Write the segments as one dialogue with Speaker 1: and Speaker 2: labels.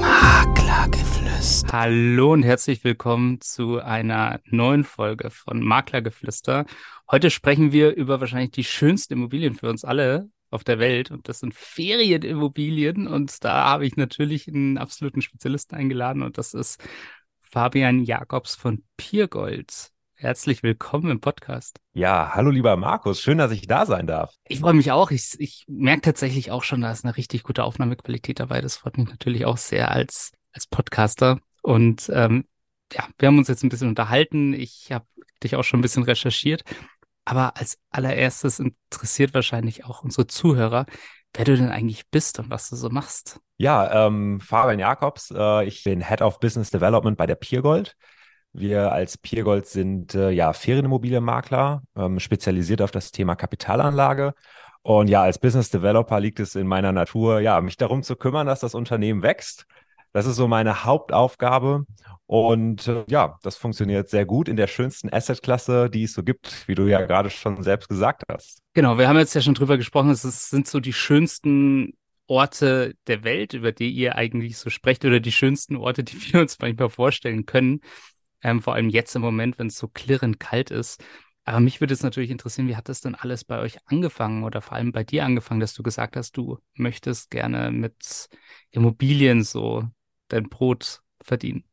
Speaker 1: Maklergeflüster. Hallo und herzlich willkommen zu einer neuen Folge von Maklergeflüster. Heute sprechen wir über wahrscheinlich die schönsten Immobilien für uns alle auf der Welt und das sind Ferienimmobilien und da habe ich natürlich einen absoluten Spezialisten eingeladen und das ist Fabian Jakobs von Piergold. Herzlich willkommen im Podcast.
Speaker 2: Ja, hallo lieber Markus, schön, dass ich da sein darf.
Speaker 1: Ich freue mich auch. Ich, ich merke tatsächlich auch schon, da ist eine richtig gute Aufnahmequalität dabei. Das freut mich natürlich auch sehr als, als Podcaster. Und ähm, ja, wir haben uns jetzt ein bisschen unterhalten. Ich habe dich auch schon ein bisschen recherchiert. Aber als allererstes interessiert wahrscheinlich auch unsere Zuhörer, wer du denn eigentlich bist und was du so machst.
Speaker 2: Ja, ähm, Fabian Jakobs, äh, ich bin Head of Business Development bei der Piergold. Wir als Piergold sind äh, ja Ferienimmobilienmakler, ähm, spezialisiert auf das Thema Kapitalanlage. Und ja, als Business Developer liegt es in meiner Natur, ja, mich darum zu kümmern, dass das Unternehmen wächst. Das ist so meine Hauptaufgabe. Und äh, ja, das funktioniert sehr gut in der schönsten Assetklasse, die es so gibt, wie du ja gerade schon selbst gesagt hast.
Speaker 1: Genau, wir haben jetzt ja schon drüber gesprochen, es sind so die schönsten Orte der Welt, über die ihr eigentlich so sprecht, oder die schönsten Orte, die wir uns manchmal vorstellen können. Ähm, vor allem jetzt im Moment, wenn es so klirrend kalt ist. Aber mich würde es natürlich interessieren, wie hat das denn alles bei euch angefangen oder vor allem bei dir angefangen, dass du gesagt hast, du möchtest gerne mit Immobilien so dein Brot verdienen?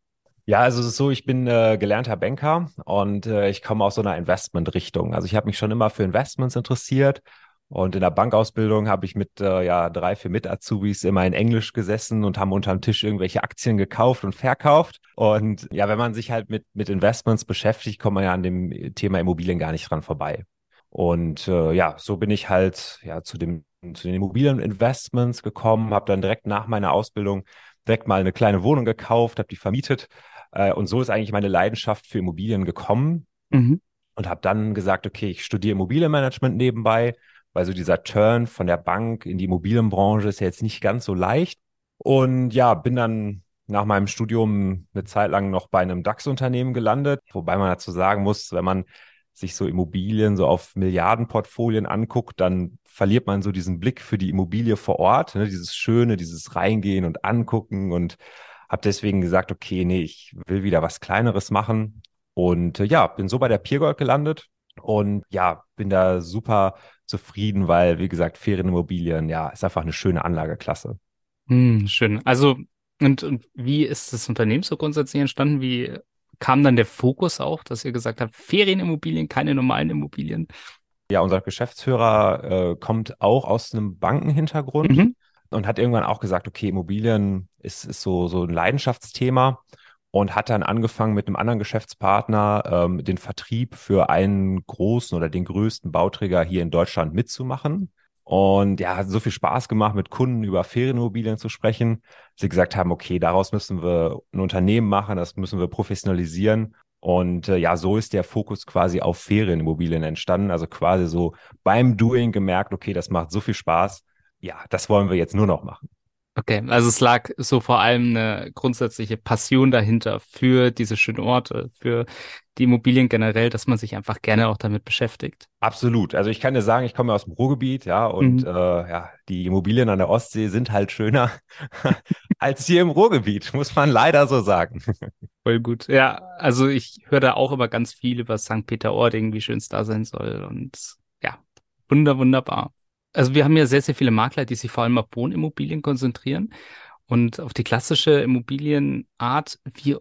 Speaker 2: Ja, also es ist so, ich bin äh, gelernter Banker und äh, ich komme aus so einer Investmentrichtung. Also ich habe mich schon immer für Investments interessiert und in der Bankausbildung habe ich mit äh, ja, drei, vier Mit-Azubis immer in Englisch gesessen und haben unterm Tisch irgendwelche Aktien gekauft und verkauft. Und ja, wenn man sich halt mit, mit Investments beschäftigt, kommt man ja an dem Thema Immobilien gar nicht dran vorbei. Und äh, ja, so bin ich halt ja zu dem zu den Immobilieninvestments gekommen, habe dann direkt nach meiner Ausbildung direkt mal eine kleine Wohnung gekauft, habe die vermietet. Äh, und so ist eigentlich meine Leidenschaft für Immobilien gekommen. Mhm. Und habe dann gesagt, okay, ich studiere Immobilienmanagement nebenbei weil so dieser Turn von der Bank in die Immobilienbranche ist ja jetzt nicht ganz so leicht. Und ja, bin dann nach meinem Studium eine Zeit lang noch bei einem DAX-Unternehmen gelandet, wobei man dazu sagen muss, wenn man sich so Immobilien so auf Milliardenportfolien anguckt, dann verliert man so diesen Blick für die Immobilie vor Ort, ne, dieses Schöne, dieses Reingehen und Angucken. Und habe deswegen gesagt, okay, nee, ich will wieder was Kleineres machen. Und äh, ja, bin so bei der Piergold gelandet. Und ja, bin da super zufrieden, weil, wie gesagt, Ferienimmobilien, ja, ist einfach eine schöne Anlageklasse.
Speaker 1: Hm, schön. Also, und, und wie ist das Unternehmen so grundsätzlich entstanden? Wie kam dann der Fokus auch, dass ihr gesagt habt, Ferienimmobilien, keine normalen Immobilien?
Speaker 2: Ja, unser Geschäftsführer äh, kommt auch aus einem Bankenhintergrund mhm. und hat irgendwann auch gesagt, okay, Immobilien ist, ist so, so ein Leidenschaftsthema und hat dann angefangen mit einem anderen Geschäftspartner ähm, den Vertrieb für einen großen oder den größten Bauträger hier in Deutschland mitzumachen. Und ja, hat so viel Spaß gemacht, mit Kunden über Ferienimmobilien zu sprechen. Sie gesagt haben, okay, daraus müssen wir ein Unternehmen machen, das müssen wir professionalisieren. Und äh, ja, so ist der Fokus quasi auf Ferienimmobilien entstanden. Also quasi so beim Doing gemerkt, okay, das macht so viel Spaß. Ja, das wollen wir jetzt nur noch machen.
Speaker 1: Okay, also es lag so vor allem eine grundsätzliche Passion dahinter für diese schönen Orte, für die Immobilien generell, dass man sich einfach gerne auch damit beschäftigt.
Speaker 2: Absolut. Also ich kann dir sagen, ich komme aus dem Ruhrgebiet, ja, und mhm. äh, ja, die Immobilien an der Ostsee sind halt schöner als hier im Ruhrgebiet, muss man leider so sagen.
Speaker 1: Voll gut. Ja, also ich höre da auch immer ganz viel über St. Peter-Ording, wie schön es da sein soll. Und ja, wunder, wunderbar also wir haben ja sehr, sehr viele Makler, die sich vor allem auf Wohnimmobilien konzentrieren und auf die klassische Immobilienart. Wie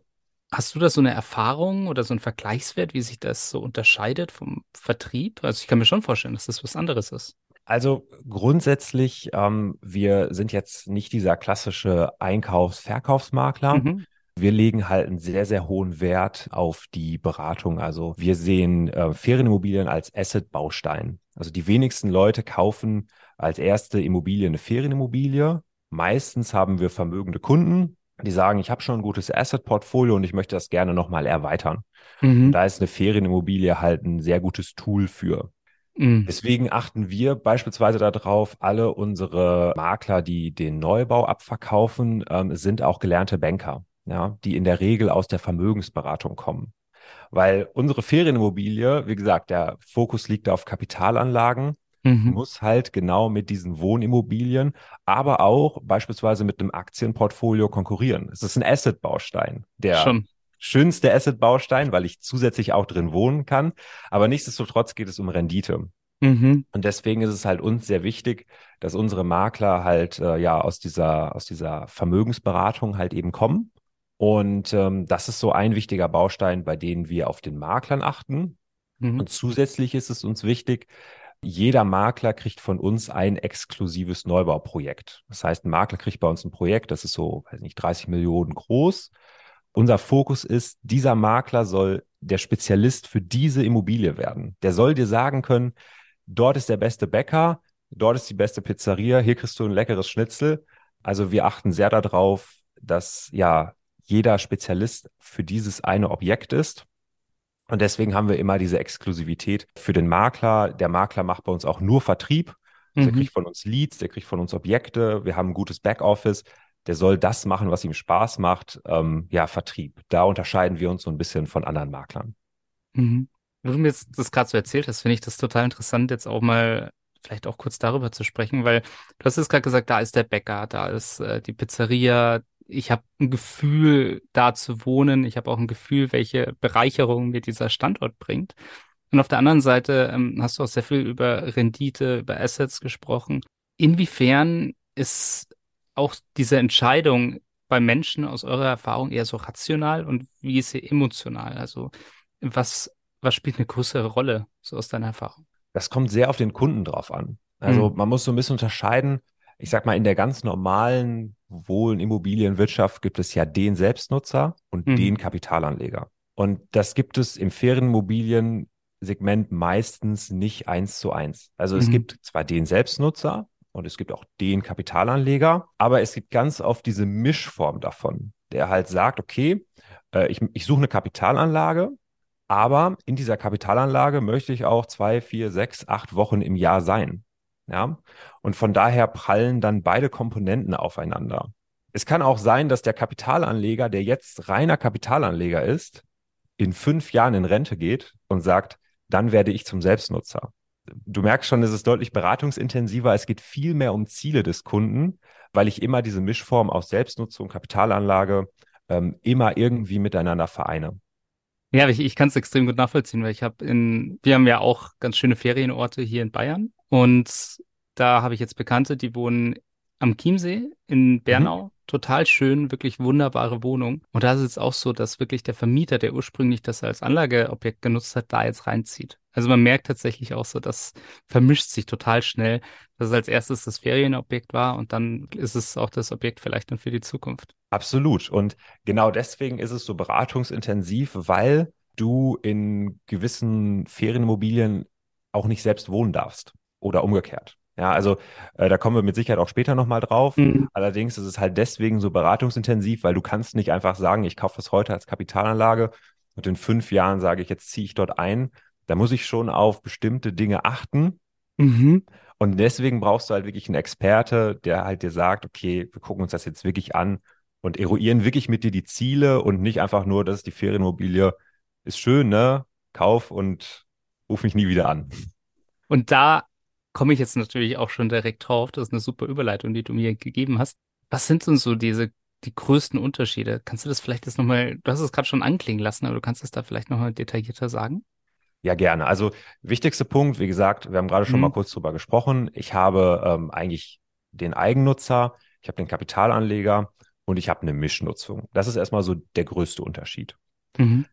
Speaker 1: hast du da so eine Erfahrung oder so einen Vergleichswert, wie sich das so unterscheidet vom Vertrieb? Also ich kann mir schon vorstellen, dass das was anderes ist.
Speaker 2: Also grundsätzlich, ähm, wir sind jetzt nicht dieser klassische Einkaufs-Verkaufsmakler. Mhm. Wir legen halt einen sehr, sehr hohen Wert auf die Beratung. Also wir sehen äh, Ferienimmobilien als Asset-Baustein. Also die wenigsten Leute kaufen als erste Immobilie eine Ferienimmobilie. Meistens haben wir vermögende Kunden, die sagen, ich habe schon ein gutes Asset-Portfolio und ich möchte das gerne nochmal erweitern. Mhm. Da ist eine Ferienimmobilie halt ein sehr gutes Tool für. Mhm. Deswegen achten wir beispielsweise darauf, alle unsere Makler, die den Neubau abverkaufen, ähm, sind auch gelernte Banker, ja, die in der Regel aus der Vermögensberatung kommen. Weil unsere Ferienimmobilie, wie gesagt, der Fokus liegt auf Kapitalanlagen. mhm. muss halt genau mit diesen Wohnimmobilien, aber auch beispielsweise mit einem Aktienportfolio konkurrieren. Es ist ein Asset-Baustein, der Schon. schönste Asset-Baustein, weil ich zusätzlich auch drin wohnen kann. Aber nichtsdestotrotz geht es um Rendite. Mhm. Und deswegen ist es halt uns sehr wichtig, dass unsere Makler halt äh, ja aus dieser, aus dieser Vermögensberatung halt eben kommen. Und ähm, das ist so ein wichtiger Baustein, bei dem wir auf den Maklern achten. Mhm. Und zusätzlich ist es uns wichtig, jeder Makler kriegt von uns ein exklusives Neubauprojekt. Das heißt, ein Makler kriegt bei uns ein Projekt, das ist so, weiß nicht, 30 Millionen groß. Unser Fokus ist, dieser Makler soll der Spezialist für diese Immobilie werden. Der soll dir sagen können, dort ist der beste Bäcker, dort ist die beste Pizzeria, hier kriegst du ein leckeres Schnitzel. Also wir achten sehr darauf, dass ja jeder Spezialist für dieses eine Objekt ist. Und deswegen haben wir immer diese Exklusivität für den Makler. Der Makler macht bei uns auch nur Vertrieb. Also mhm. Der kriegt von uns Leads, der kriegt von uns Objekte. Wir haben ein gutes Backoffice. Der soll das machen, was ihm Spaß macht. Ähm, ja, Vertrieb. Da unterscheiden wir uns so ein bisschen von anderen Maklern.
Speaker 1: Mhm. Wo du mir jetzt das gerade so erzählt hast, finde ich das total interessant, jetzt auch mal vielleicht auch kurz darüber zu sprechen, weil du hast jetzt gerade gesagt, da ist der Bäcker, da ist äh, die Pizzeria, ich habe ein Gefühl, da zu wohnen. Ich habe auch ein Gefühl, welche Bereicherung mir dieser Standort bringt. Und auf der anderen Seite ähm, hast du auch sehr viel über Rendite, über Assets gesprochen. Inwiefern ist auch diese Entscheidung bei Menschen aus eurer Erfahrung eher so rational und wie ist sie emotional? Also was, was spielt eine größere Rolle so aus deiner Erfahrung?
Speaker 2: Das kommt sehr auf den Kunden drauf an. Also mhm. man muss so ein bisschen unterscheiden, ich sag mal, in der ganz normalen Wohn-Immobilienwirtschaft gibt es ja den Selbstnutzer und mhm. den Kapitalanleger. Und das gibt es im Ferienimmobilien-Segment meistens nicht eins zu eins. Also mhm. es gibt zwar den Selbstnutzer und es gibt auch den Kapitalanleger, aber es gibt ganz oft diese Mischform davon, der halt sagt, okay, äh, ich, ich suche eine Kapitalanlage, aber in dieser Kapitalanlage möchte ich auch zwei, vier, sechs, acht Wochen im Jahr sein. Ja, und von daher prallen dann beide Komponenten aufeinander. Es kann auch sein, dass der Kapitalanleger, der jetzt reiner Kapitalanleger ist, in fünf Jahren in Rente geht und sagt, dann werde ich zum Selbstnutzer. Du merkst schon, es ist deutlich beratungsintensiver. Es geht viel mehr um Ziele des Kunden, weil ich immer diese Mischform aus Selbstnutzung, und Kapitalanlage ähm, immer irgendwie miteinander vereine.
Speaker 1: Ja, ich, ich kann es extrem gut nachvollziehen, weil ich habe in, wir haben ja auch ganz schöne Ferienorte hier in Bayern und da habe ich jetzt Bekannte, die wohnen am Chiemsee in. Bernau. Mhm. Total schön, wirklich wunderbare Wohnung. Und da ist es auch so, dass wirklich der Vermieter, der ursprünglich das als Anlageobjekt genutzt hat, da jetzt reinzieht. Also man merkt tatsächlich auch so, das vermischt sich total schnell, dass es als erstes das Ferienobjekt war und dann ist es auch das Objekt vielleicht dann für die Zukunft.
Speaker 2: Absolut. Und genau deswegen ist es so beratungsintensiv, weil du in gewissen Ferienimmobilien auch nicht selbst wohnen darfst oder umgekehrt. Ja, also äh, da kommen wir mit Sicherheit auch später nochmal drauf. Mhm. Allerdings ist es halt deswegen so beratungsintensiv, weil du kannst nicht einfach sagen, ich kaufe das heute als Kapitalanlage und in fünf Jahren sage ich, jetzt ziehe ich dort ein. Da muss ich schon auf bestimmte Dinge achten. Mhm. Und deswegen brauchst du halt wirklich einen Experte, der halt dir sagt, okay, wir gucken uns das jetzt wirklich an und eruieren wirklich mit dir die Ziele und nicht einfach nur, dass die Ferienimmobilie ist schön, ne? Kauf und ruf mich nie wieder an.
Speaker 1: Und da komme ich jetzt natürlich auch schon direkt drauf. Das ist eine super Überleitung, die du mir gegeben hast. Was sind denn so diese die größten Unterschiede? Kannst du das vielleicht jetzt nochmal, du hast es gerade schon anklingen lassen, aber du kannst es da vielleicht nochmal detaillierter sagen?
Speaker 2: Ja, gerne. Also wichtigster Punkt, wie gesagt, wir haben gerade schon mhm. mal kurz drüber gesprochen. Ich habe ähm, eigentlich den Eigennutzer, ich habe den Kapitalanleger und ich habe eine Mischnutzung. Das ist erstmal so der größte Unterschied. Mhm.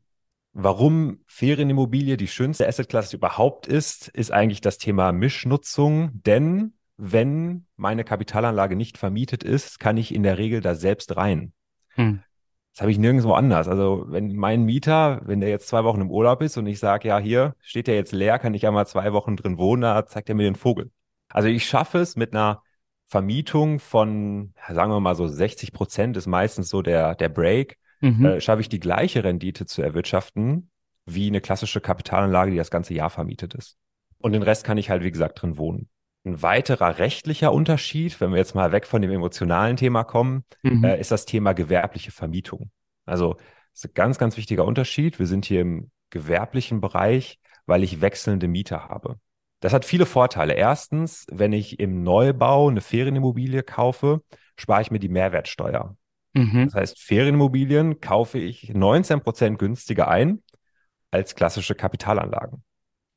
Speaker 2: Warum Ferienimmobilie die schönste Assetklasse überhaupt ist, ist eigentlich das Thema Mischnutzung. Denn wenn meine Kapitalanlage nicht vermietet ist, kann ich in der Regel da selbst rein. Hm. Das habe ich nirgendwo anders. Also wenn mein Mieter, wenn der jetzt zwei Wochen im Urlaub ist und ich sage, ja, hier steht der jetzt leer, kann ich ja mal zwei Wochen drin wohnen, da zeigt er mir den Vogel. Also ich schaffe es mit einer Vermietung von, sagen wir mal so 60 Prozent ist meistens so der, der Break, mhm. äh, schaffe ich die gleiche Rendite zu erwirtschaften wie eine klassische Kapitalanlage, die das ganze Jahr vermietet ist. Und den Rest kann ich halt, wie gesagt, drin wohnen. Ein weiterer rechtlicher Unterschied, wenn wir jetzt mal weg von dem emotionalen Thema kommen, mhm. äh, ist das Thema gewerbliche Vermietung. Also das ist ein ganz, ganz wichtiger Unterschied. Wir sind hier im gewerblichen Bereich, weil ich wechselnde Mieter habe. Das hat viele Vorteile. Erstens, wenn ich im Neubau eine Ferienimmobilie kaufe, spare ich mir die Mehrwertsteuer.
Speaker 1: Mhm.
Speaker 2: Das heißt, Ferienimmobilien kaufe ich 19 Prozent günstiger ein als klassische Kapitalanlagen.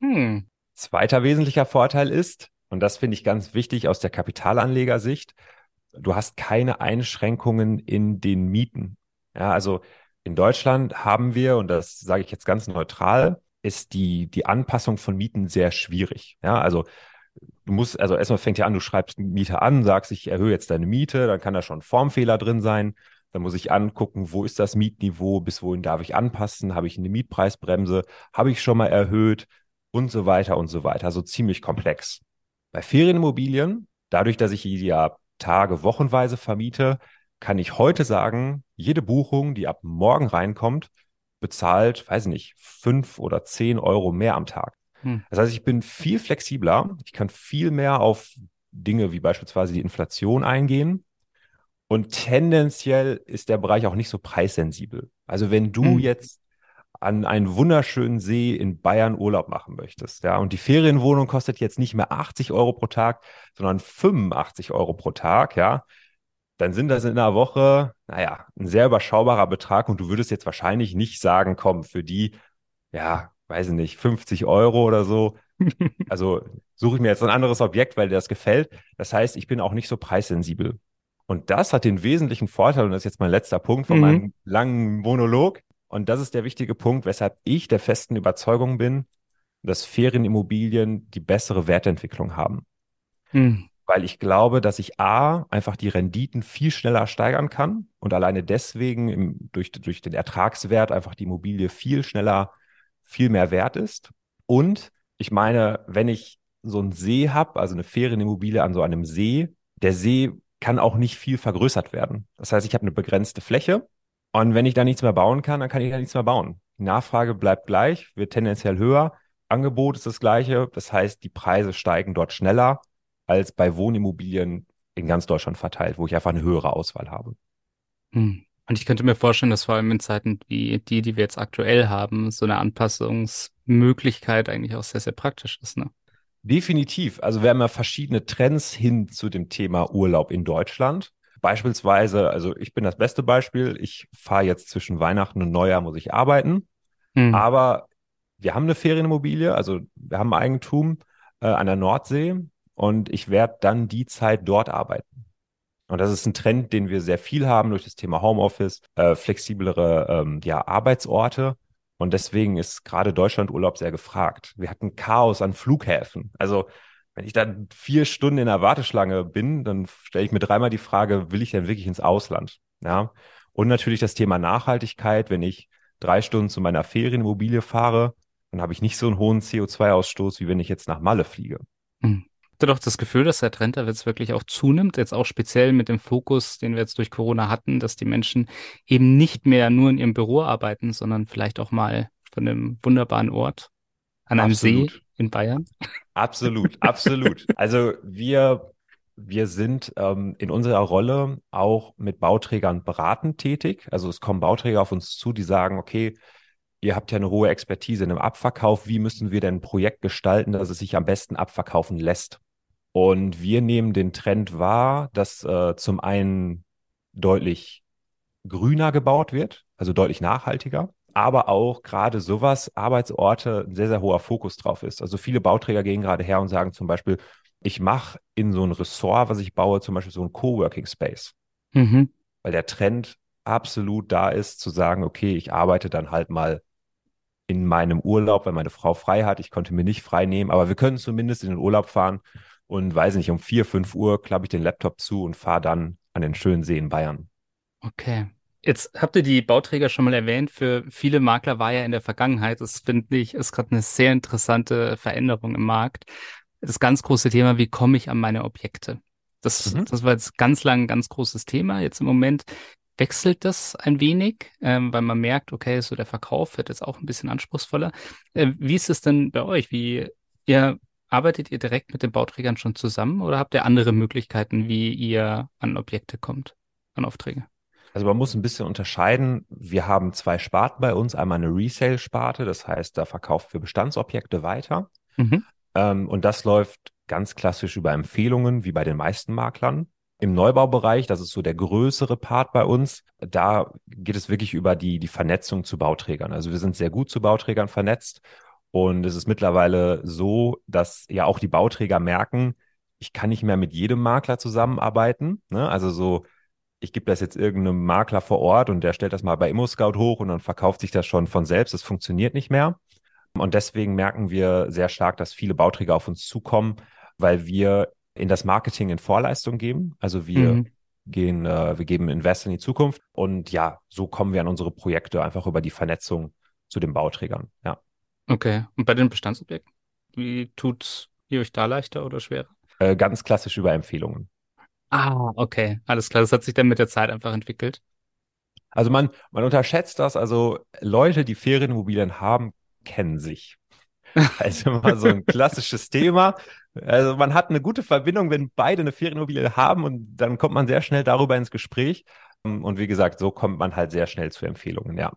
Speaker 1: Hm.
Speaker 2: Zweiter wesentlicher Vorteil ist, und das finde ich ganz wichtig aus der Kapitalanlegersicht, du hast keine Einschränkungen in den Mieten. Ja, also in Deutschland haben wir, und das sage ich jetzt ganz neutral, ist die, die Anpassung von Mieten sehr schwierig. Ja, also du musst, also erstmal fängt ja an, du schreibst einen Mieter an, sagst, ich erhöhe jetzt deine Miete, dann kann da schon ein Formfehler drin sein. Dann muss ich angucken, wo ist das Mietniveau, bis wohin darf ich anpassen, habe ich eine Mietpreisbremse, habe ich schon mal erhöht und so weiter und so weiter. Also ziemlich komplex. Bei Ferienimmobilien, dadurch, dass ich die ja Tage, wochenweise vermiete, kann ich heute sagen, jede Buchung, die ab morgen reinkommt, bezahlt, weiß nicht, fünf oder zehn Euro mehr am Tag.
Speaker 1: Hm.
Speaker 2: Das heißt, ich bin viel flexibler. Ich kann viel mehr auf Dinge wie beispielsweise die Inflation eingehen. Und tendenziell ist der Bereich auch nicht so preissensibel. Also wenn du
Speaker 1: Hm.
Speaker 2: jetzt an einen wunderschönen See in Bayern Urlaub machen möchtest, ja, und die Ferienwohnung kostet jetzt nicht mehr 80 Euro pro Tag, sondern 85 Euro pro Tag, ja, dann sind das in einer Woche, naja, ein sehr überschaubarer Betrag und du würdest jetzt wahrscheinlich nicht sagen, komm, für die, ja, weiß ich nicht, 50 Euro oder so. Also suche ich mir jetzt ein anderes Objekt, weil dir das gefällt. Das heißt, ich bin auch nicht so preissensibel. Und das hat den wesentlichen Vorteil, und das ist jetzt mein letzter Punkt von
Speaker 1: Mhm.
Speaker 2: meinem langen Monolog. Und das ist der wichtige Punkt, weshalb ich der festen Überzeugung bin, dass Ferienimmobilien die bessere Wertentwicklung haben.
Speaker 1: Hm.
Speaker 2: Weil ich glaube, dass ich A, einfach die Renditen viel schneller steigern kann und alleine deswegen im, durch, durch den Ertragswert einfach die Immobilie viel schneller, viel mehr wert ist. Und ich meine, wenn ich so einen See habe, also eine Ferienimmobilie an so einem See, der See kann auch nicht viel vergrößert werden. Das heißt, ich habe eine begrenzte Fläche und wenn ich da nichts mehr bauen kann, dann kann ich da nichts mehr bauen. Die Nachfrage bleibt gleich, wird tendenziell höher. Angebot ist das gleiche. Das heißt, die Preise steigen dort schneller als bei Wohnimmobilien in ganz Deutschland verteilt, wo ich einfach eine höhere Auswahl habe.
Speaker 1: Hm. Und ich könnte mir vorstellen, dass vor allem in Zeiten wie die, die wir jetzt aktuell haben, so eine Anpassungsmöglichkeit eigentlich auch sehr, sehr praktisch ist, ne?
Speaker 2: Definitiv. Also wir haben ja verschiedene Trends hin zu dem Thema Urlaub in Deutschland. Beispielsweise, also ich bin das beste Beispiel. Ich fahre jetzt zwischen Weihnachten und Neujahr, muss ich arbeiten.
Speaker 1: Hm.
Speaker 2: Aber wir haben eine Ferienimmobilie, also wir haben Eigentum äh, an der Nordsee und ich werde dann die Zeit dort arbeiten. Und das ist ein Trend, den wir sehr viel haben durch das Thema Homeoffice, äh, flexiblere ähm, ja, Arbeitsorte. Und deswegen ist gerade Deutschlandurlaub sehr gefragt. Wir hatten Chaos an Flughäfen. Also wenn ich dann vier Stunden in der Warteschlange bin, dann stelle ich mir dreimal die Frage, will ich denn wirklich ins Ausland? Ja. Und natürlich das Thema Nachhaltigkeit. Wenn ich drei Stunden zu meiner Ferienimmobilie fahre, dann habe ich nicht so einen hohen CO2-Ausstoß, wie wenn ich jetzt nach Malle fliege.
Speaker 1: Hm. Hatte doch das Gefühl, dass der Trend da jetzt wirklich auch zunimmt, jetzt auch speziell mit dem Fokus, den wir jetzt durch Corona hatten, dass die Menschen eben nicht mehr nur in ihrem Büro arbeiten, sondern vielleicht auch mal von einem wunderbaren Ort an einem
Speaker 2: Absolut.
Speaker 1: See in Bayern.
Speaker 2: Absolut, absolut. Also wir, wir sind ähm, in unserer Rolle auch mit Bauträgern beratend tätig. Also es kommen Bauträger auf uns zu, die sagen, okay, ihr habt ja eine hohe Expertise in dem Abverkauf. Wie müssen wir denn ein Projekt gestalten, dass es sich am besten abverkaufen lässt? Und wir nehmen den Trend wahr, dass äh, zum einen deutlich grüner gebaut wird, also deutlich nachhaltiger, aber auch gerade sowas, Arbeitsorte, ein sehr, sehr hoher Fokus drauf ist. Also viele Bauträger gehen gerade her und sagen zum Beispiel, ich mache in so ein Ressort, was ich baue, zum Beispiel so ein Coworking Space,
Speaker 1: Mhm.
Speaker 2: weil der Trend absolut da ist, zu sagen, okay, ich arbeite dann halt mal in meinem Urlaub, wenn meine Frau frei hat. Ich konnte mir nicht frei nehmen, aber wir können zumindest in den Urlaub fahren und weiß nicht, um vier, fünf Uhr klappe ich den Laptop zu und fahre dann an den schönen See in Bayern.
Speaker 1: Okay. Jetzt habt ihr die Bauträger schon mal erwähnt. Für viele Makler war ja in der Vergangenheit, das finde ich, ist gerade eine sehr interessante Veränderung im Markt. Das ganz große Thema, wie komme ich an meine Objekte? Das,
Speaker 2: Mhm.
Speaker 1: das war jetzt ganz lang ein ganz großes Thema. Jetzt im Moment wechselt das ein wenig, ähm, weil man merkt, okay, so der Verkauf wird jetzt auch ein bisschen anspruchsvoller. Äh, wie ist es denn bei euch? Wie ihr arbeitet ihr direkt mit den Bauträgern schon zusammen oder habt ihr andere Möglichkeiten, wie ihr an Objekte kommt, an Aufträge?
Speaker 2: Also man muss ein bisschen unterscheiden. Wir haben zwei Sparten bei uns. Einmal eine Resale-Sparte, das heißt, da verkaufen wir Bestandsobjekte weiter.
Speaker 1: Mhm.
Speaker 2: Ähm, und das läuft ganz klassisch über Empfehlungen, wie bei den meisten Maklern. Im Neubaubereich, das ist so der größere Part bei uns, da geht es wirklich über die, die Vernetzung zu Bauträgern. Also wir sind sehr gut zu Bauträgern vernetzt und es ist mittlerweile so, dass ja auch die Bauträger merken, ich kann nicht mehr mit jedem Makler zusammenarbeiten. Ne? Also so, ich gebe das jetzt irgendeinem Makler vor Ort und der stellt das mal bei ImmoScout hoch und dann verkauft sich das schon von selbst. Das funktioniert nicht mehr. Und deswegen merken wir sehr stark, dass viele Bauträger auf uns zukommen, weil wir in das Marketing in Vorleistung geben. Also wir mhm. gehen, äh, wir geben Invest in die Zukunft. Und ja, so kommen wir an unsere Projekte einfach über die Vernetzung zu den Bauträgern. Ja.
Speaker 1: Okay. Und bei den Bestandsobjekten? Wie tut ihr euch da leichter oder schwerer?
Speaker 2: Äh, ganz klassisch über Empfehlungen.
Speaker 1: Ah, okay. Alles klar. Das hat sich dann mit der Zeit einfach entwickelt.
Speaker 2: Also man, man unterschätzt das. Also Leute, die Ferienimmobilien haben, kennen sich. Also immer so ein klassisches Thema. Also man hat eine gute Verbindung, wenn beide eine Ferienimmobilie haben und dann kommt man sehr schnell darüber ins Gespräch. Und wie gesagt, so kommt man halt sehr schnell zu Empfehlungen, ja.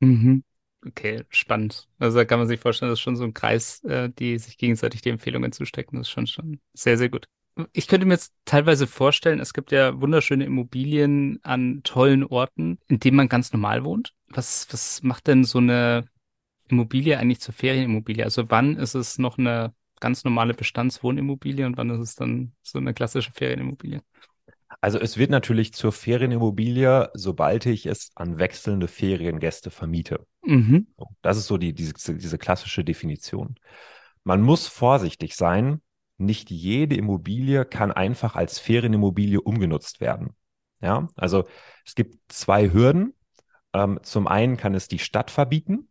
Speaker 1: Mhm. Okay, spannend. Also da kann man sich vorstellen, das ist schon so ein Kreis, äh, die sich gegenseitig die Empfehlungen zustecken. Das ist schon, schon sehr, sehr gut. Ich könnte mir jetzt teilweise vorstellen, es gibt ja wunderschöne Immobilien an tollen Orten, in denen man ganz normal wohnt. Was, was macht denn so eine Immobilie eigentlich zur Ferienimmobilie? Also wann ist es noch eine ganz normale Bestandswohnimmobilie und wann ist es dann so eine klassische Ferienimmobilie?
Speaker 2: Also es wird natürlich zur Ferienimmobilie, sobald ich es an wechselnde Feriengäste vermiete. Mhm. Das ist so die, diese, diese klassische Definition. Man muss vorsichtig sein. Nicht jede Immobilie kann einfach als Ferienimmobilie umgenutzt werden. Ja, also es gibt zwei Hürden. Ähm, zum einen kann es die Stadt verbieten.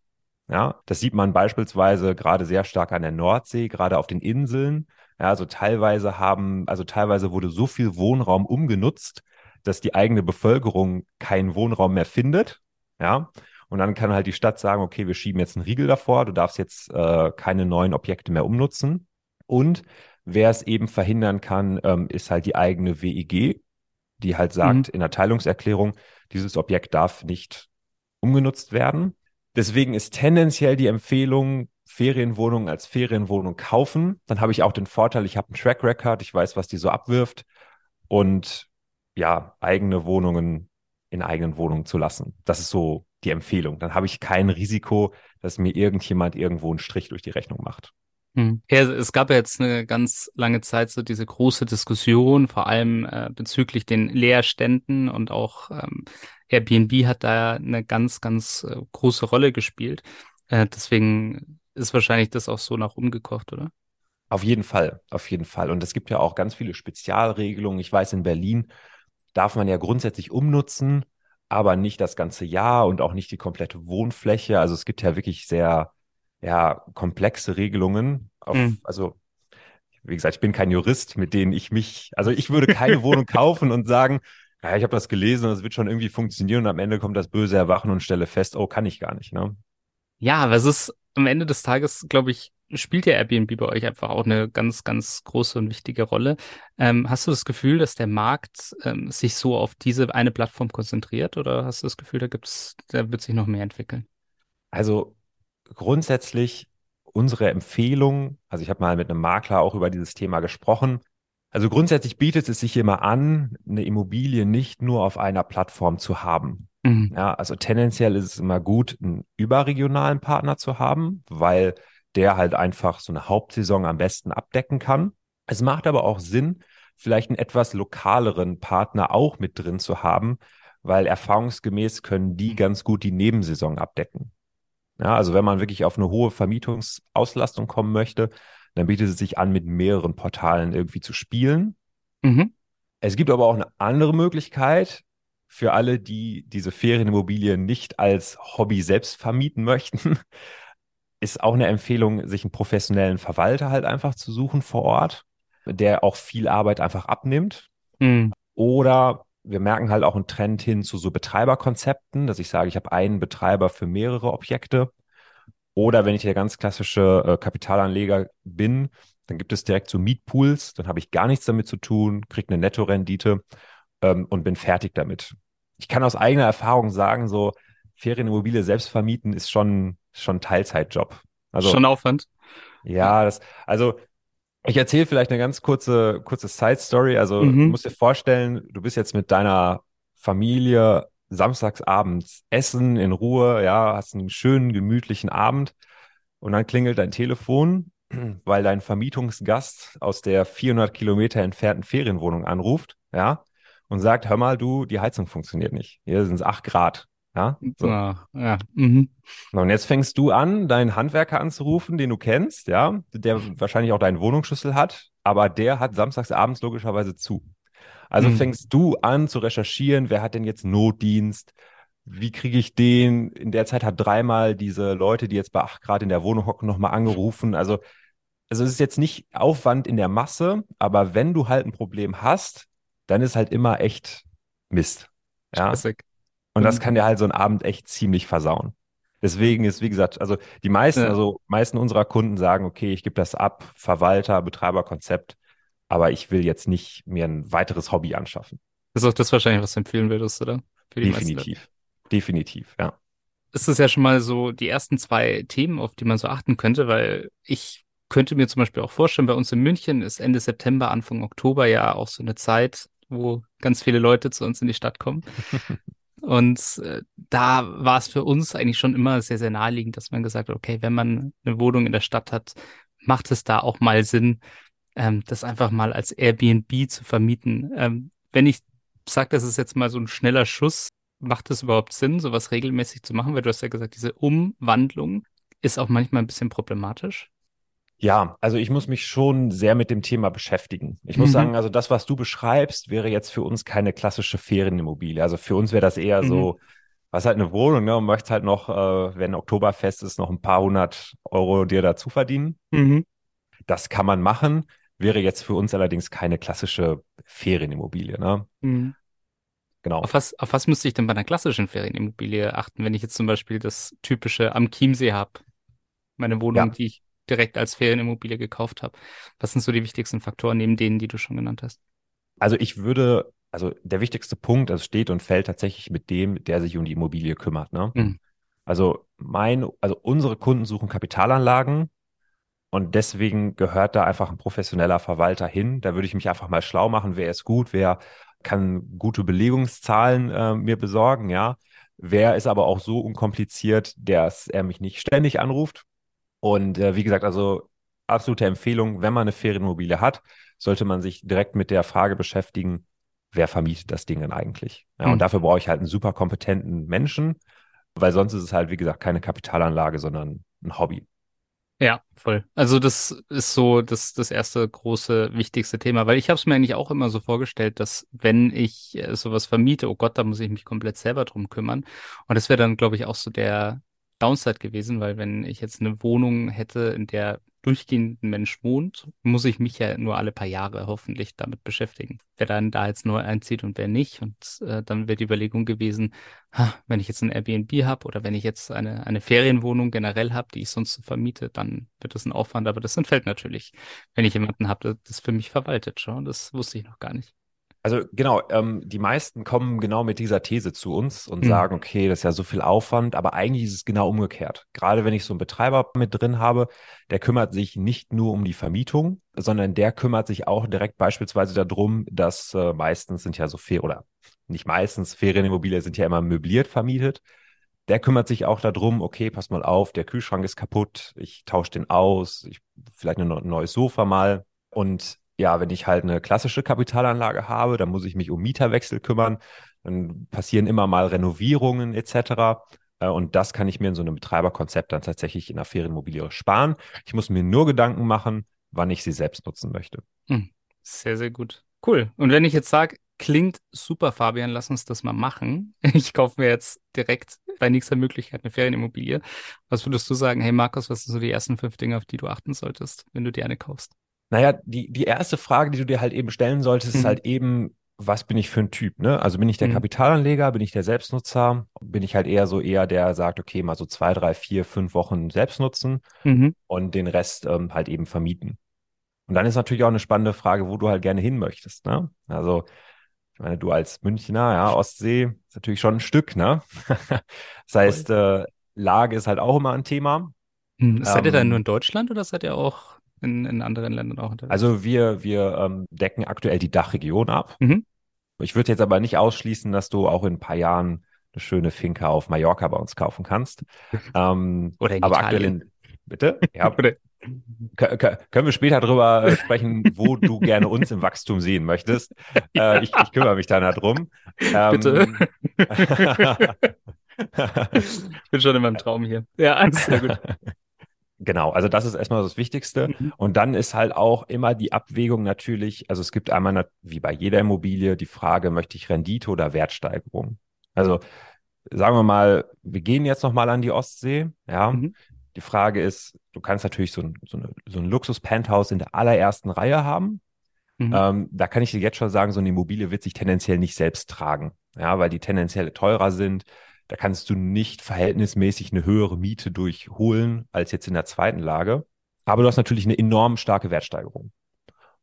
Speaker 2: Ja, das sieht man beispielsweise gerade sehr stark an der Nordsee, gerade auf den Inseln. Ja, also teilweise haben, also teilweise wurde so viel Wohnraum umgenutzt, dass die eigene Bevölkerung keinen Wohnraum mehr findet. Ja, und dann kann halt die Stadt sagen, okay, wir schieben jetzt einen Riegel davor, du darfst jetzt äh, keine neuen Objekte mehr umnutzen. Und wer es eben verhindern kann, ähm, ist halt die eigene WEG, die halt sagt mhm. in der Teilungserklärung, dieses Objekt darf nicht umgenutzt werden. Deswegen ist tendenziell die Empfehlung, Ferienwohnungen als Ferienwohnung kaufen. Dann habe ich auch den Vorteil, ich habe einen Track Record, ich weiß, was die so abwirft und ja, eigene Wohnungen in eigenen Wohnungen zu lassen. Das ist so die Empfehlung. Dann habe ich kein Risiko, dass mir irgendjemand irgendwo einen Strich durch die Rechnung macht.
Speaker 1: Hm. Ja, es gab ja jetzt eine ganz lange Zeit so diese große Diskussion, vor allem äh, bezüglich den Leerständen und auch ähm, Airbnb hat da eine ganz, ganz äh, große Rolle gespielt. Äh, deswegen ist wahrscheinlich das auch so nach umgekocht, oder?
Speaker 2: Auf jeden Fall, auf jeden Fall. Und es gibt ja auch ganz viele Spezialregelungen. Ich weiß, in Berlin darf man ja grundsätzlich umnutzen, aber nicht das ganze Jahr und auch nicht die komplette Wohnfläche. Also es gibt ja wirklich sehr ja, komplexe Regelungen. Auf, mhm. Also, wie gesagt, ich bin kein Jurist, mit denen ich mich, also ich würde keine Wohnung kaufen und sagen, ja, ich habe das gelesen und es wird schon irgendwie funktionieren und am Ende kommt das böse Erwachen und stelle fest, oh, kann ich gar nicht, ne?
Speaker 1: Ja, aber es ist am Ende des Tages, glaube ich, spielt ja Airbnb bei euch einfach auch eine ganz, ganz große und wichtige Rolle. Ähm, hast du das Gefühl, dass der Markt ähm, sich so auf diese eine Plattform konzentriert oder hast du das Gefühl, da gibt's, da wird sich noch mehr entwickeln?
Speaker 2: Also grundsätzlich unsere Empfehlung, also ich habe mal mit einem Makler auch über dieses Thema gesprochen. Also grundsätzlich bietet es sich immer an, eine Immobilie nicht nur auf einer Plattform zu haben. Mhm. Ja, also tendenziell ist es immer gut, einen überregionalen Partner zu haben, weil der halt einfach so eine Hauptsaison am besten abdecken kann. Es macht aber auch Sinn, vielleicht einen etwas lokaleren Partner auch mit drin zu haben, weil erfahrungsgemäß können die ganz gut die Nebensaison abdecken. Ja, also wenn man wirklich auf eine hohe Vermietungsauslastung kommen möchte, dann bietet es sich an, mit mehreren Portalen irgendwie zu spielen. Mhm. Es gibt aber auch eine andere Möglichkeit für alle, die diese Ferienimmobilien nicht als Hobby selbst vermieten möchten. Ist auch eine Empfehlung, sich einen professionellen Verwalter halt einfach zu suchen vor Ort, der auch viel Arbeit einfach abnimmt. Mhm. Oder wir merken halt auch einen Trend hin zu so Betreiberkonzepten, dass ich sage, ich habe einen Betreiber für mehrere Objekte. Oder wenn ich der ganz klassische äh, Kapitalanleger bin, dann gibt es direkt so Mietpools, dann habe ich gar nichts damit zu tun, kriege eine Nettorendite ähm, und bin fertig damit. Ich kann aus eigener Erfahrung sagen, so Ferienimmobilie selbst vermieten ist schon, schon ein Teilzeitjob. Also
Speaker 1: Schon Aufwand.
Speaker 2: ja, das, also ich erzähle vielleicht eine ganz kurze, kurze Side-Story. Also du
Speaker 1: Mhm.
Speaker 2: musst dir vorstellen, du bist jetzt mit deiner Familie samstags abends essen in Ruhe, ja, hast einen schönen, gemütlichen Abend und dann klingelt dein Telefon, weil dein Vermietungsgast aus der 400 Kilometer entfernten Ferienwohnung anruft, ja, und sagt, hör mal, du, die Heizung funktioniert nicht. Hier sind es 8 Grad, ja. So.
Speaker 1: Ah, ja. Mhm.
Speaker 2: Und jetzt fängst du an, deinen Handwerker anzurufen, den du kennst, ja, der wahrscheinlich auch deinen Wohnungsschlüssel hat, aber der hat samstags abends logischerweise zu. Also
Speaker 1: Mhm.
Speaker 2: fängst du an zu recherchieren, wer hat denn jetzt Notdienst? Wie kriege ich den? In der Zeit hat dreimal diese Leute, die jetzt bei 8 Grad in der Wohnung hocken, nochmal angerufen. Also, also es ist jetzt nicht Aufwand in der Masse, aber wenn du halt ein Problem hast, dann ist halt immer echt Mist. Ja.
Speaker 1: Stressig.
Speaker 2: Und das
Speaker 1: Mhm.
Speaker 2: kann dir halt so einen Abend echt ziemlich versauen. Deswegen ist, wie gesagt, also die meisten,
Speaker 1: Ja.
Speaker 2: also meisten unserer Kunden sagen, okay, ich gebe das ab, Verwalter, Betreiberkonzept, aber ich will jetzt nicht mir ein weiteres Hobby anschaffen.
Speaker 1: Das ist auch das wahrscheinlich, was du empfehlen würdest, oder? Die meisten.
Speaker 2: Definitiv. Definitiv, ja.
Speaker 1: ist es ja schon mal so die ersten zwei Themen, auf die man so achten könnte, weil ich könnte mir zum Beispiel auch vorstellen, bei uns in München ist Ende September, Anfang Oktober ja auch so eine Zeit, wo ganz viele Leute zu uns in die Stadt kommen. Und äh, da war es für uns eigentlich schon immer sehr, sehr naheliegend, dass man gesagt hat, okay, wenn man eine Wohnung in der Stadt hat, macht es da auch mal Sinn, ähm, das einfach mal als Airbnb zu vermieten. Ähm, wenn ich sage, das ist jetzt mal so ein schneller Schuss, macht es überhaupt Sinn, sowas regelmäßig zu machen? Weil du hast ja gesagt, diese Umwandlung ist auch manchmal ein bisschen problematisch.
Speaker 2: Ja, also ich muss mich schon sehr mit dem Thema beschäftigen. Ich muss
Speaker 1: Mhm.
Speaker 2: sagen, also das, was du beschreibst, wäre jetzt für uns keine klassische Ferienimmobilie. Also für uns wäre das eher
Speaker 1: Mhm.
Speaker 2: so, was halt eine Wohnung, ne, und möchtest halt noch, äh, wenn Oktoberfest ist, noch ein paar hundert Euro dir dazu verdienen.
Speaker 1: Mhm.
Speaker 2: Das kann man machen, wäre jetzt für uns allerdings keine klassische Ferienimmobilie, ne?
Speaker 1: Mhm.
Speaker 2: Genau.
Speaker 1: Auf was, auf was müsste ich denn bei einer klassischen Ferienimmobilie achten, wenn ich jetzt zum Beispiel das typische am Chiemsee habe? Meine Wohnung,
Speaker 2: Ja.
Speaker 1: die ich direkt als Ferienimmobilie gekauft habe. Was sind so die wichtigsten Faktoren neben denen, die du schon genannt hast?
Speaker 2: Also ich würde, also der wichtigste Punkt, das steht und fällt tatsächlich mit dem, der sich um die Immobilie kümmert, ne?
Speaker 1: Mhm.
Speaker 2: Also mein, also unsere Kunden suchen Kapitalanlagen und deswegen gehört da einfach ein professioneller Verwalter hin. Da würde ich mich einfach mal schlau machen, wer ist gut, wer kann gute Belegungszahlen äh, mir besorgen, ja. Wer ist aber auch so unkompliziert, dass er mich nicht ständig anruft. Und äh, wie gesagt, also absolute Empfehlung, wenn man eine Ferienimmobilie hat, sollte man sich direkt mit der Frage beschäftigen, wer vermietet das Ding denn eigentlich? Ja,
Speaker 1: Mhm.
Speaker 2: und dafür brauche ich halt einen super kompetenten Menschen, weil sonst ist es halt, wie gesagt, keine Kapitalanlage, sondern ein Hobby.
Speaker 1: Ja, voll. Also das ist so das, das erste große, wichtigste Thema, weil ich habe es mir eigentlich auch immer so vorgestellt, dass wenn ich äh, sowas vermiete, oh Gott, da muss ich mich komplett selber drum kümmern. Und das wäre dann, glaube ich, auch so der Downside gewesen, weil wenn ich jetzt eine Wohnung hätte, in der durchgehend ein Mensch wohnt, muss ich mich ja nur alle paar Jahre hoffentlich damit beschäftigen. Wer dann da jetzt neu einzieht und wer nicht. Und äh, dann wäre die Überlegung gewesen, ha, wenn ich jetzt ein Airbnb habe oder wenn ich jetzt eine, eine Ferienwohnung generell habe, die ich sonst so vermiete, dann wird das ein Aufwand, aber das entfällt natürlich, wenn ich jemanden habe, der das für mich verwaltet. Schon, das wusste ich noch gar nicht.
Speaker 2: Also genau, ähm, die meisten kommen genau mit dieser These zu uns und
Speaker 1: Mhm.
Speaker 2: sagen, okay, das ist ja so viel Aufwand, aber eigentlich ist es genau umgekehrt. Gerade wenn ich so einen Betreiber mit drin habe, der kümmert sich nicht nur um die Vermietung, sondern der kümmert sich auch direkt beispielsweise darum, dass äh, meistens sind ja so Ferien oder nicht meistens, Ferienimmobilien sind ja immer möbliert vermietet. Der kümmert sich auch darum, okay, pass mal auf, der Kühlschrank ist kaputt, ich tausche den aus, ich vielleicht ein neues Sofa mal und ja, wenn ich halt eine klassische Kapitalanlage habe, dann muss ich mich um Mieterwechsel kümmern. Dann passieren immer mal Renovierungen etc. Äh, Und das kann ich mir in so einem Betreiberkonzept dann tatsächlich in der Ferienimmobilie sparen. Ich muss mir nur Gedanken machen, wann ich sie selbst nutzen möchte.
Speaker 1: Hm, Sehr, sehr gut. Cool. Und wenn ich jetzt sage, klingt super, Fabian, lass uns das mal machen. Ich kaufe mir jetzt direkt bei nächster Möglichkeit eine Ferienimmobilie. Was würdest du sagen? Hey Markus, was sind so die ersten fünf Dinge, auf die du achten solltest, wenn du dir eine kaufst?
Speaker 2: Naja, die, die erste Frage, die du dir halt eben stellen solltest, ist
Speaker 1: Mhm.
Speaker 2: halt eben, was bin ich für ein Typ, ne? Also bin ich der
Speaker 1: Mhm.
Speaker 2: Kapitalanleger, bin ich der Selbstnutzer, bin ich halt eher so eher der sagt, okay, mal so zwei, drei, vier, fünf Wochen selbst nutzen
Speaker 1: Mhm.
Speaker 2: und den Rest ähm, halt eben vermieten. Und dann ist natürlich auch eine spannende Frage, wo du halt gerne hin möchtest, ne? Also, ich meine, du als Münchner, ja, Ostsee ist natürlich schon ein Stück, ne? Das heißt, äh, Lage ist halt auch immer ein Thema.
Speaker 1: Hm, seid ihr da nur in
Speaker 2: Ähm,
Speaker 1: Deutschland oder seid ihr auch in, in anderen Ländern auch unterwegs?
Speaker 2: also wir, wir ähm, decken aktuell die Dachregion ab.
Speaker 1: Mhm.
Speaker 2: Ich würde jetzt aber nicht ausschließen, dass du auch in ein paar Jahren eine schöne Finca auf Mallorca bei uns kaufen kannst. Ähm,
Speaker 1: Oder in
Speaker 2: aber aktuell
Speaker 1: Italien.
Speaker 2: in, bitte? Ja, kö- Können wir später drüber äh, sprechen, wo du gerne uns im Wachstum sehen möchtest? Äh, ich, ich kümmere mich dann darum.
Speaker 1: bitte.
Speaker 2: Ähm,
Speaker 1: Ich bin schon in meinem Traum hier. Ja, sehr gut.
Speaker 2: Genau, also das ist erstmal das Wichtigste.
Speaker 1: Mhm.
Speaker 2: Und dann ist halt auch immer die Abwägung natürlich, also es gibt einmal, wie bei jeder Immobilie, die Frage, möchte ich Rendite oder Wertsteigerung? Also sagen wir mal, wir gehen jetzt nochmal an die Ostsee, ja.
Speaker 1: Mhm.
Speaker 2: Die Frage ist, du kannst natürlich so ein, so eine, so ein Luxus-Penthouse in der allerersten Reihe haben.
Speaker 1: Mhm.
Speaker 2: Ähm, da kann ich dir jetzt schon sagen, so eine Immobilie wird sich tendenziell nicht selbst tragen, ja, weil die tendenziell teurer sind. Da kannst du nicht verhältnismäßig eine höhere Miete durchholen als jetzt in der zweiten Lage. Aber du hast natürlich eine enorm starke Wertsteigerung.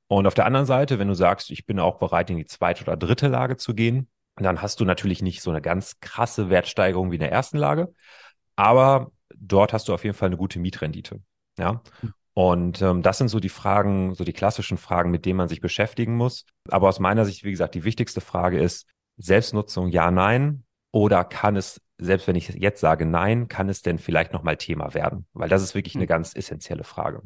Speaker 2: Und auf der anderen Seite, wenn du sagst, ich bin auch bereit, in die zweite oder dritte Lage zu gehen, dann hast du natürlich nicht so eine ganz krasse Wertsteigerung wie in der ersten Lage. Aber dort hast du auf jeden Fall eine gute Mietrendite. Ja. Und ähm, das sind so die Fragen, so die klassischen Fragen, mit denen man sich beschäftigen muss. Aber aus meiner Sicht, wie gesagt, die wichtigste Frage ist Selbstnutzung, ja, nein. Oder kann es, selbst wenn ich jetzt sage nein, kann es denn vielleicht nochmal Thema werden? Weil das ist wirklich eine
Speaker 1: Mhm.
Speaker 2: ganz essentielle Frage.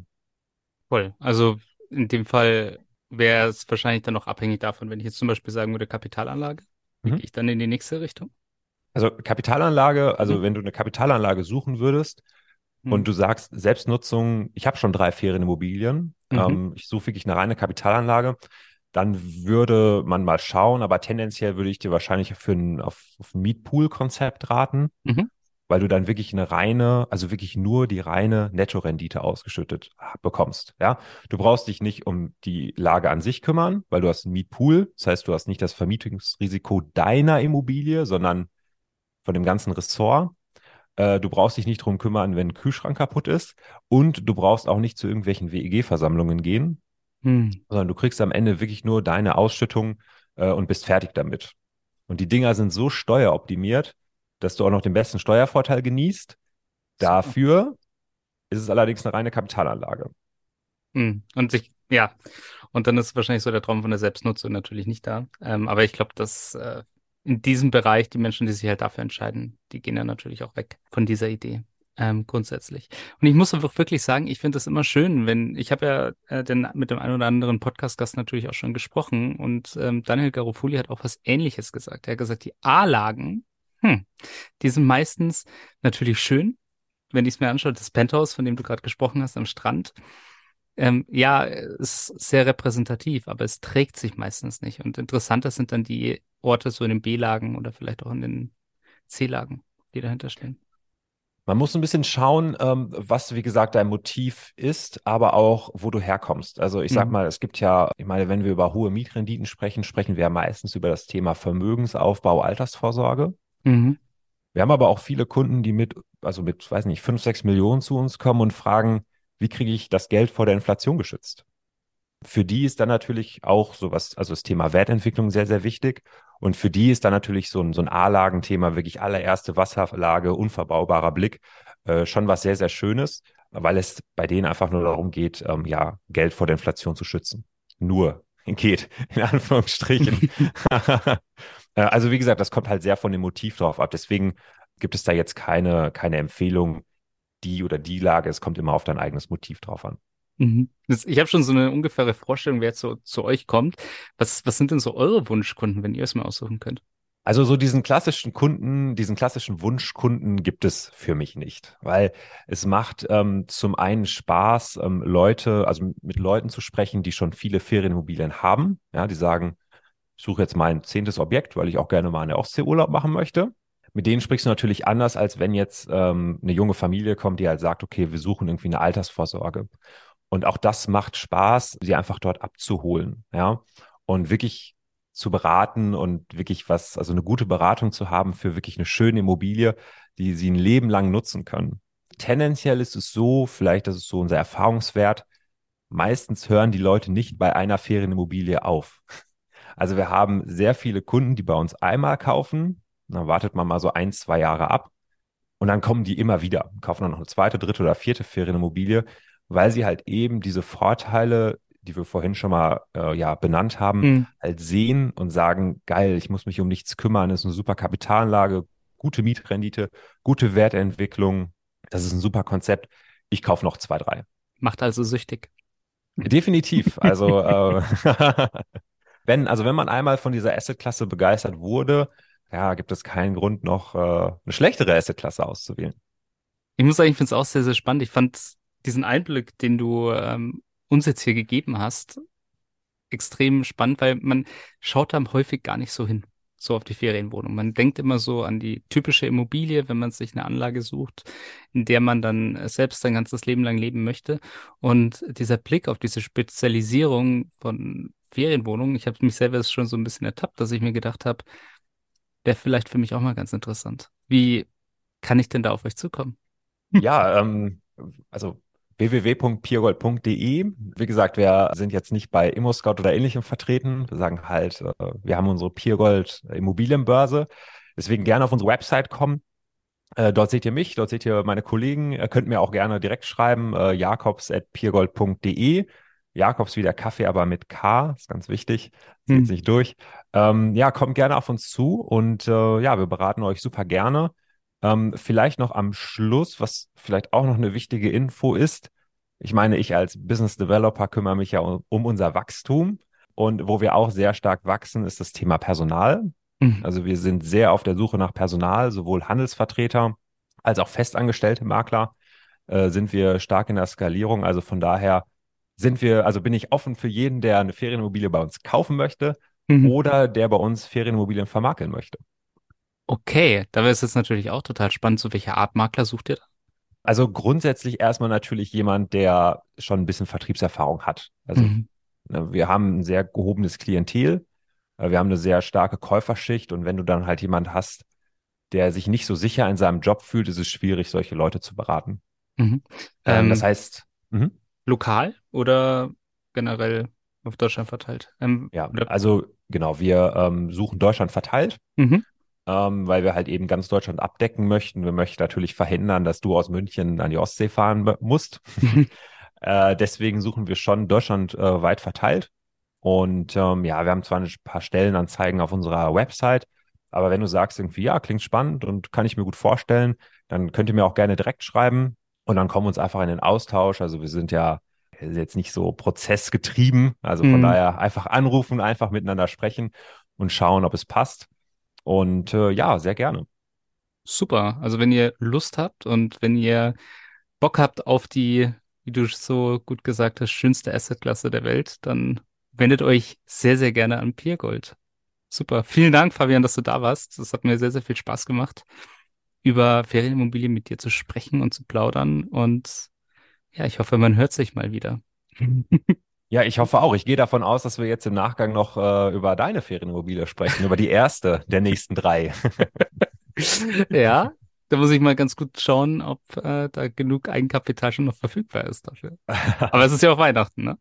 Speaker 1: Voll. Also in dem Fall wäre es wahrscheinlich dann noch abhängig davon, wenn ich jetzt zum Beispiel sagen würde, Kapitalanlage,
Speaker 2: Mhm.
Speaker 1: gehe ich dann in die nächste Richtung?
Speaker 2: Also Kapitalanlage, also
Speaker 1: Mhm.
Speaker 2: wenn du eine Kapitalanlage suchen würdest
Speaker 1: Mhm.
Speaker 2: und du sagst Selbstnutzung, ich habe schon drei Ferienimmobilien,
Speaker 1: Mhm.
Speaker 2: ähm, ich suche wirklich eine reine Kapitalanlage, dann würde man mal schauen, aber tendenziell würde ich dir wahrscheinlich für ein, auf, auf ein Mietpool-Konzept raten,
Speaker 1: Mhm.
Speaker 2: weil du dann wirklich eine reine, also wirklich nur die reine Nettorendite ausgeschüttet bekommst. Ja, du brauchst dich nicht um die Lage an sich kümmern, weil du hast einen Mietpool. Das heißt, du hast nicht das Vermietungsrisiko deiner Immobilie, sondern von dem ganzen Ressort. Äh, du brauchst dich nicht drum kümmern, wenn ein Kühlschrank kaputt ist. Und du brauchst auch nicht zu irgendwelchen WEG-Versammlungen gehen,
Speaker 1: Mhm.
Speaker 2: sondern du kriegst am Ende wirklich nur deine Ausschüttung äh, und bist fertig damit. Und die Dinger sind so steueroptimiert, dass du auch noch den besten Steuervorteil genießt. Dafür ist es allerdings eine reine Kapitalanlage.
Speaker 1: Mhm. Und sich, ja, und dann ist wahrscheinlich so der Traum von der Selbstnutzung natürlich nicht da. Ähm, aber ich glaube, dass äh, in diesem Bereich die Menschen, die sich halt dafür entscheiden, die gehen dann natürlich auch weg von dieser Idee. Ähm, grundsätzlich. Und ich muss einfach wirklich sagen, ich finde es immer schön, wenn, ich habe ja äh, den, mit dem einen oder anderen Podcast-Gast natürlich auch schon gesprochen und ähm, Daniel Garofuli hat auch was Ähnliches gesagt. Er hat gesagt, die A-Lagen, hm, die sind meistens natürlich schön, wenn ich es mir anschaue, das Penthouse, von dem du gerade gesprochen hast, am Strand, ähm, ja, ist sehr repräsentativ, aber es trägt sich meistens nicht. Und interessanter sind dann die Orte so in den B-Lagen oder vielleicht auch in den C-Lagen, die dahinter stehen.
Speaker 2: Man muss ein bisschen schauen, ähm, was, wie gesagt, dein Motiv ist, aber auch, wo du herkommst. Also ich sag
Speaker 1: Mhm.
Speaker 2: mal, es gibt ja, ich meine, wenn wir über hohe Mietrenditen sprechen, sprechen wir ja meistens über das Thema Vermögensaufbau, Altersvorsorge.
Speaker 1: Mhm.
Speaker 2: Wir haben aber auch viele Kunden, die mit, also mit, weiß nicht, fünf, sechs Millionen zu uns kommen und fragen, wie kriege ich das Geld vor der Inflation geschützt? Für die ist dann natürlich auch sowas, also das Thema Wertentwicklung sehr, sehr wichtig. Und für die ist dann natürlich so ein, so ein A-Lagenthema, wirklich allererste Wasserlage, unverbaubarer Blick, äh, schon was sehr, sehr Schönes, weil es bei denen einfach nur darum geht, ähm, ja, Geld vor der Inflation zu schützen. Nur geht, in Anführungsstrichen. Äh, also wie gesagt, das kommt halt sehr von dem Motiv drauf ab. Deswegen gibt es da jetzt keine, keine Empfehlung, die oder die Lage. Es kommt immer auf dein eigenes Motiv drauf an.
Speaker 1: Mhm. Ich habe schon so eine ungefähre Vorstellung, wer jetzt so zu euch kommt. Was, was sind denn so eure Wunschkunden, wenn ihr es mal aussuchen könnt?
Speaker 2: Also so diesen klassischen Kunden, diesen klassischen Wunschkunden gibt es für mich nicht, weil es macht ähm, zum einen Spaß, ähm, Leute, also mit Leuten zu sprechen, die schon viele Ferienimmobilien haben. Ja, die sagen, ich suche jetzt mein zehntes Objekt, weil ich auch gerne mal eine Ostsee Urlaub machen möchte. Mit denen sprichst du natürlich anders, als wenn jetzt ähm, eine junge Familie kommt, die halt sagt, okay, wir suchen irgendwie eine Altersvorsorge. Und auch das macht Spaß, sie einfach dort abzuholen, ja, und wirklich zu beraten und wirklich was, also eine gute Beratung zu haben für wirklich eine schöne Immobilie, die sie ein Leben lang nutzen können. Tendenziell ist es so, vielleicht ist so unser Erfahrungswert, meistens hören die Leute nicht bei einer Ferienimmobilie auf. Also wir haben sehr viele Kunden, die bei uns einmal kaufen, dann wartet man mal so ein, zwei Jahre ab Und dann kommen die immer wieder, kaufen dann noch eine zweite, dritte oder vierte Ferienimmobilie, weil sie halt eben diese Vorteile, die wir vorhin schon mal äh, ja, benannt haben, mhm. halt sehen und sagen, geil, ich muss mich um nichts kümmern, das ist eine super Kapitalanlage, gute Mietrendite, gute Wertentwicklung, das ist ein super Konzept. Ich kaufe noch zwei, drei.
Speaker 1: Macht also süchtig.
Speaker 2: Definitiv. Also äh, wenn, also wenn man einmal von dieser Assetklasse begeistert wurde, ja, gibt es keinen Grund, noch äh, eine schlechtere Assetklasse auszuwählen.
Speaker 1: Ich muss sagen, ich finde es auch sehr, sehr spannend. Ich fand diesen Einblick, den du ähm, uns jetzt hier gegeben hast, extrem spannend, weil man schaut da häufig gar nicht so hin, so auf die Ferienwohnung. Man denkt immer so an die typische Immobilie, wenn man sich eine Anlage sucht, in der man dann selbst sein ganzes Leben lang leben möchte. Und dieser Blick auf diese Spezialisierung von Ferienwohnungen, ich habe mich selber schon so ein bisschen ertappt, dass ich mir gedacht habe, wäre vielleicht für mich auch mal ganz interessant. Wie kann ich denn da auf euch zukommen?
Speaker 2: Ja, ähm, also www.piergold.de. Wie gesagt, wir sind jetzt nicht bei ImmoScout oder ähnlichem vertreten. Wir sagen halt, äh, wir haben unsere Piergold Immobilienbörse. Deswegen gerne auf unsere Website kommen. Äh, dort seht ihr mich, dort seht ihr meine Kollegen. Ihr könnt mir auch gerne direkt schreiben, äh, jakobs.piergold.de. Jakobs wie der Kaffee, aber mit K, ist ganz wichtig. Hm. nicht durch. Ähm, ja, kommt gerne auf uns zu und äh, ja, wir beraten euch super gerne. Ähm, vielleicht noch am Schluss, was vielleicht auch noch eine wichtige Info ist. Ich meine, ich als Business Developer kümmere mich ja um, um unser Wachstum. Und wo wir auch sehr stark wachsen, ist das Thema Personal. Mhm. Also wir sind sehr auf der Suche nach Personal, sowohl Handelsvertreter als auch festangestellte Makler äh, sind wir stark in der Skalierung. Also von daher sind wir, also bin ich offen für jeden, der eine Ferienimmobilie bei uns kaufen möchte mhm. oder der bei uns Ferienimmobilien vermakeln möchte.
Speaker 1: Okay, da wäre es jetzt natürlich auch total spannend, zu welcher Art Makler sucht ihr da?
Speaker 2: Also grundsätzlich erstmal natürlich jemand, der schon ein bisschen Vertriebserfahrung hat. Also mhm. Ne, wir haben ein sehr gehobenes Klientel, äh, wir haben eine sehr starke Käuferschicht und wenn du dann halt jemand hast, der sich nicht so sicher in seinem Job fühlt, ist es schwierig, solche Leute zu beraten. Mhm. Ähm, ähm, das heißt,
Speaker 1: mh. lokal oder generell auf Deutschland verteilt?
Speaker 2: Ähm, ja, also genau, wir ähm, suchen Deutschland verteilt. Mhm ähm, weil wir halt eben ganz Deutschland abdecken möchten. Wir möchten natürlich verhindern, dass du aus München an die Ostsee fahren musst. äh, deswegen suchen wir schon Deutschland äh, weit verteilt. Und ähm, ja, wir haben zwar ein paar Stellenanzeigen auf unserer Website, aber wenn du sagst irgendwie, ja, klingt spannend und kann ich mir gut vorstellen, dann könnt ihr mir auch gerne direkt schreiben und dann kommen wir uns einfach in den Austausch. Also wir sind ja jetzt nicht so prozessgetrieben. Also von mhm. daher einfach anrufen, einfach miteinander sprechen und schauen, ob es passt. Und äh, ja, sehr gerne.
Speaker 1: Super. Also wenn ihr Lust habt und wenn ihr Bock habt auf die, wie du so gut gesagt hast, schönste Assetklasse der Welt, dann wendet euch sehr, sehr gerne an Piergold. Super. Vielen Dank, Fabian, dass du da warst. Das hat mir sehr, sehr viel Spaß gemacht, über Ferienimmobilien mit dir zu sprechen und zu plaudern. Und ja, ich hoffe, man hört sich mal wieder.
Speaker 2: Ja, ich hoffe auch. Ich gehe davon aus, dass wir jetzt im Nachgang noch äh, über deine Ferienimmobilie sprechen, über die erste der nächsten drei.
Speaker 1: ja, da muss ich mal ganz gut schauen, ob äh, da genug Eigenkapital schon noch verfügbar ist dafür. Aber es ist ja auch Weihnachten, ne?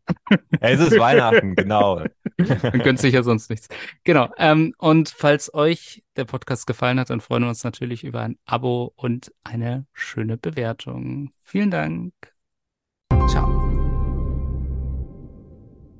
Speaker 2: es ist Weihnachten, genau.
Speaker 1: Man gönnt sich ja sonst nichts. Genau. Ähm, und falls euch der Podcast gefallen hat, dann freuen wir uns natürlich über ein Abo und eine schöne Bewertung. Vielen Dank. Ciao.